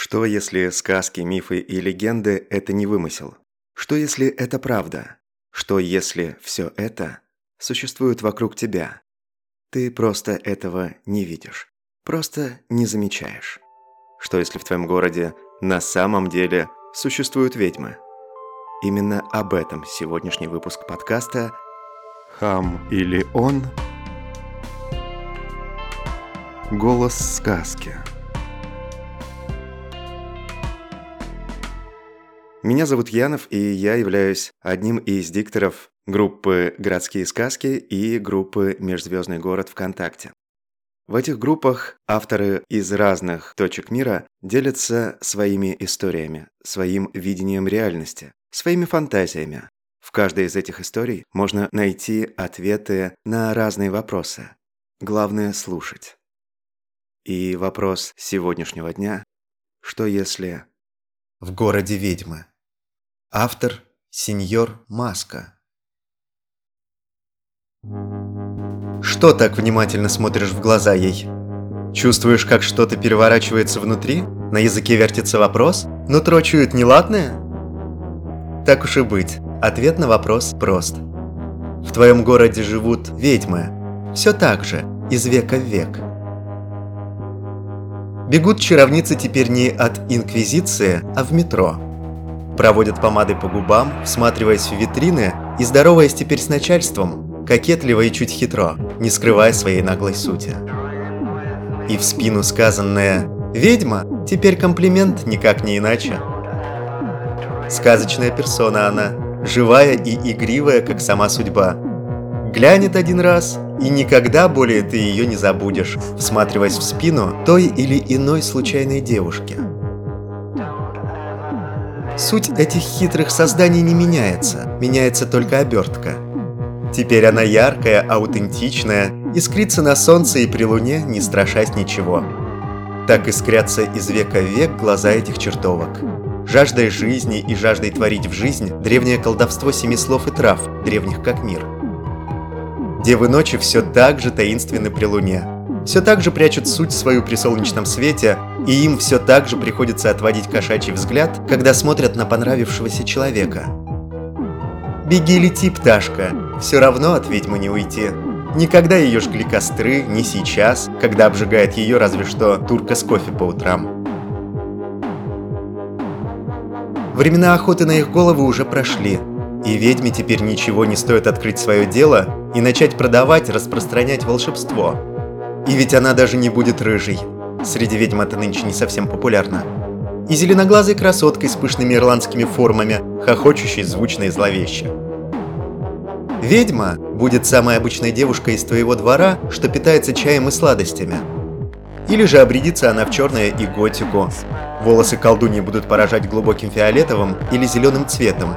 Что если сказки, мифы и легенды – это не вымысел? Что если это правда? Что если все это существует вокруг тебя? Ты просто этого не видишь, просто не замечаешь. Что если в твоем городе на самом деле существуют ведьмы? Именно об этом сегодняшний выпуск подкаста «Хам или он?» Голос сказки. Меня зовут Янов, и я являюсь одним из дикторов группы «Городские сказки» и группы «Межзвездный город ВКонтакте». В этих группах авторы из разных точек мира делятся своими историями, своим видением реальности, своими фантазиями. В каждой из этих историй можно найти ответы на разные вопросы. Главное – слушать. И вопрос сегодняшнего дня – что если в городе ведьмы. Автор – сеньор Маска. Что так внимательно смотришь в глаза ей? Чувствуешь, как что-то переворачивается внутри? На языке вертится вопрос? Нутро чует неладное? Так уж и быть, ответ на вопрос прост. В твоем городе живут ведьмы. Все так же, из века в век – Бегут чаровницы теперь не от Инквизиции, а в метро. Проводят помады по губам, всматриваясь в витрины и здороваясь теперь с начальством, кокетливо и чуть хитро, не скрывая своей наглой сути. И в спину сказанное «Ведьма» теперь комплимент никак не иначе. Сказочная персона она, живая и игривая, как сама судьба. Глянет один раз и никогда более ты ее не забудешь, всматриваясь в спину той или иной случайной девушки. Суть этих хитрых созданий не меняется, меняется только обертка. Теперь она яркая, аутентичная, искрится на солнце и при луне, не страшась ничего. Так искрятся из века в век глаза этих чертовок. Жаждой жизни и жаждой творить в жизнь древнее колдовство семи слов и трав, древних как мир – Девы ночи все так же таинственны при луне. Все так же прячут суть свою при солнечном свете, и им все так же приходится отводить кошачий взгляд, когда смотрят на понравившегося человека. Беги, лети, пташка, все равно от ведьмы не уйти. Никогда ее жгли костры, не сейчас, когда обжигает ее разве что турка с кофе по утрам. Времена охоты на их головы уже прошли, и ведьме теперь ничего не стоит открыть свое дело и начать продавать, распространять волшебство. И ведь она даже не будет рыжей. Среди ведьм это нынче не совсем популярно. И зеленоглазой красоткой с пышными ирландскими формами, хохочущей звучно и зловеще. Ведьма будет самой обычной девушкой из твоего двора, что питается чаем и сладостями. Или же обрядится она в черное и готику. Волосы колдуньи будут поражать глубоким фиолетовым или зеленым цветом,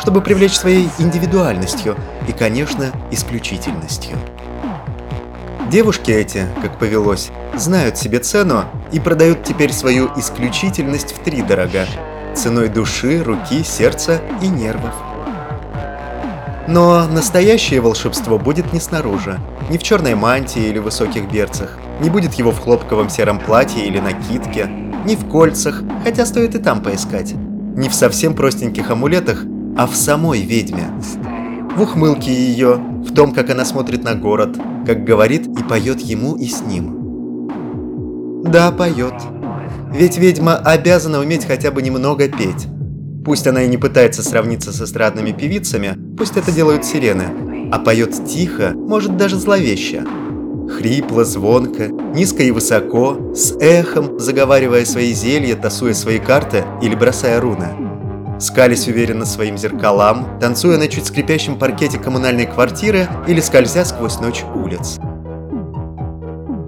чтобы привлечь своей индивидуальностью и, конечно, исключительностью. Девушки эти, как повелось, знают себе цену и продают теперь свою исключительность в три дорога ценой души, руки, сердца и нервов. Но настоящее волшебство будет не снаружи, не в черной мантии или высоких берцах, не будет его в хлопковом сером платье или накидке, не в кольцах, хотя стоит и там поискать, не в совсем простеньких амулетах, а в самой ведьме. В ухмылке ее, в том, как она смотрит на город, как говорит и поет ему и с ним. Да, поет. Ведь ведьма обязана уметь хотя бы немного петь. Пусть она и не пытается сравниться с эстрадными певицами, пусть это делают сирены, а поет тихо, может даже зловеще. Хрипло, звонко, низко и высоко, с эхом, заговаривая свои зелья, тасуя свои карты или бросая руны скались уверенно своим зеркалам, танцуя на чуть скрипящем паркете коммунальной квартиры или скользя сквозь ночь улиц.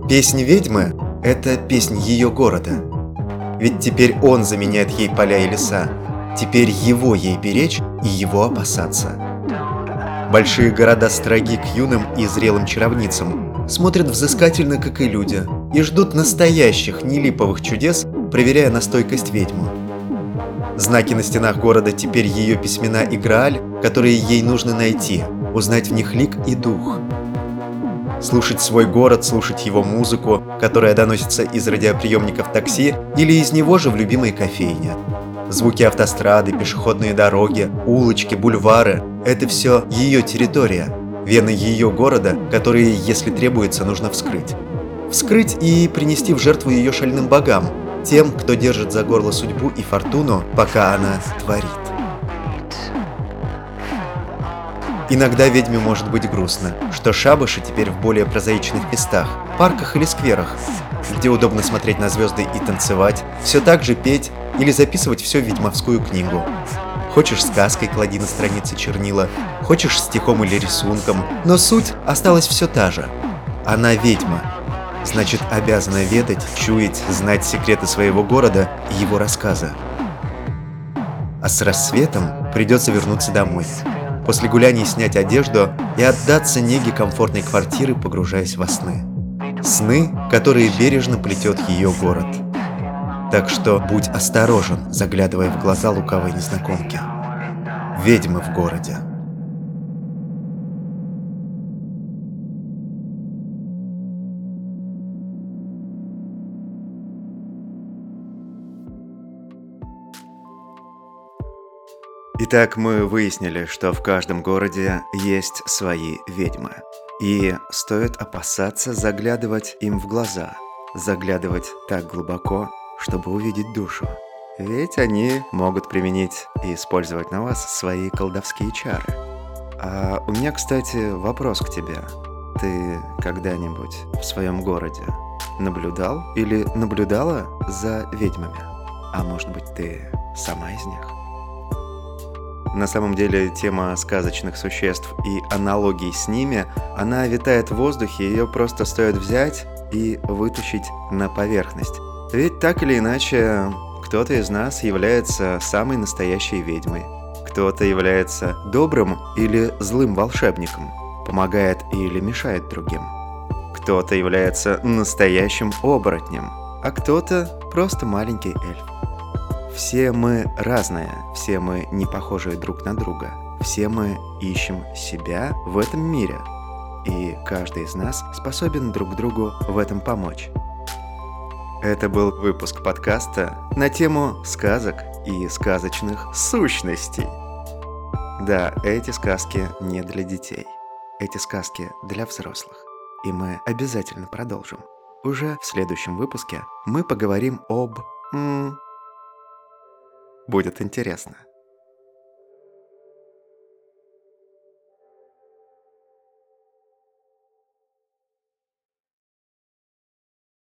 Песнь ведьмы – это песнь ее города. Ведь теперь он заменяет ей поля и леса. Теперь его ей беречь и его опасаться. Большие города строги к юным и зрелым чаровницам, смотрят взыскательно, как и люди, и ждут настоящих, нелиповых чудес, проверяя на стойкость ведьму. Знаки на стенах города теперь ее письмена и Грааль, которые ей нужно найти, узнать в них лик и дух. Слушать свой город, слушать его музыку, которая доносится из радиоприемников такси или из него же в любимой кофейне. Звуки автострады, пешеходные дороги, улочки, бульвары – это все ее территория, вены ее города, которые, если требуется, нужно вскрыть. Вскрыть и принести в жертву ее шальным богам, тем, кто держит за горло судьбу и фортуну, пока она творит. Иногда ведьме может быть грустно, что шабаши теперь в более прозаичных местах, парках или скверах, где удобно смотреть на звезды и танцевать, все так же петь или записывать все в ведьмовскую книгу. Хочешь сказкой клади на странице чернила, хочешь стихом или рисунком, но суть осталась все та же. Она ведьма, значит обязана ведать, чуять, знать секреты своего города и его рассказа. А с рассветом придется вернуться домой, после гуляний снять одежду и отдаться неге комфортной квартиры, погружаясь во сны. Сны, которые бережно плетет ее город. Так что будь осторожен, заглядывая в глаза лукавой незнакомки. Ведьмы в городе. Итак, мы выяснили, что в каждом городе есть свои ведьмы. И стоит опасаться заглядывать им в глаза, заглядывать так глубоко, чтобы увидеть душу. Ведь они могут применить и использовать на вас свои колдовские чары. А у меня, кстати, вопрос к тебе. Ты когда-нибудь в своем городе наблюдал или наблюдала за ведьмами? А может быть, ты сама из них? На самом деле тема сказочных существ и аналогий с ними, она витает в воздухе, ее просто стоит взять и вытащить на поверхность. Ведь так или иначе, кто-то из нас является самой настоящей ведьмой. Кто-то является добрым или злым волшебником, помогает или мешает другим. Кто-то является настоящим оборотнем, а кто-то просто маленький эльф. Все мы разные, все мы не похожие друг на друга. Все мы ищем себя в этом мире. И каждый из нас способен друг другу в этом помочь. Это был выпуск подкаста на тему сказок и сказочных сущностей. Да, эти сказки не для детей. Эти сказки для взрослых. И мы обязательно продолжим. Уже в следующем выпуске мы поговорим об... М- Будет интересно.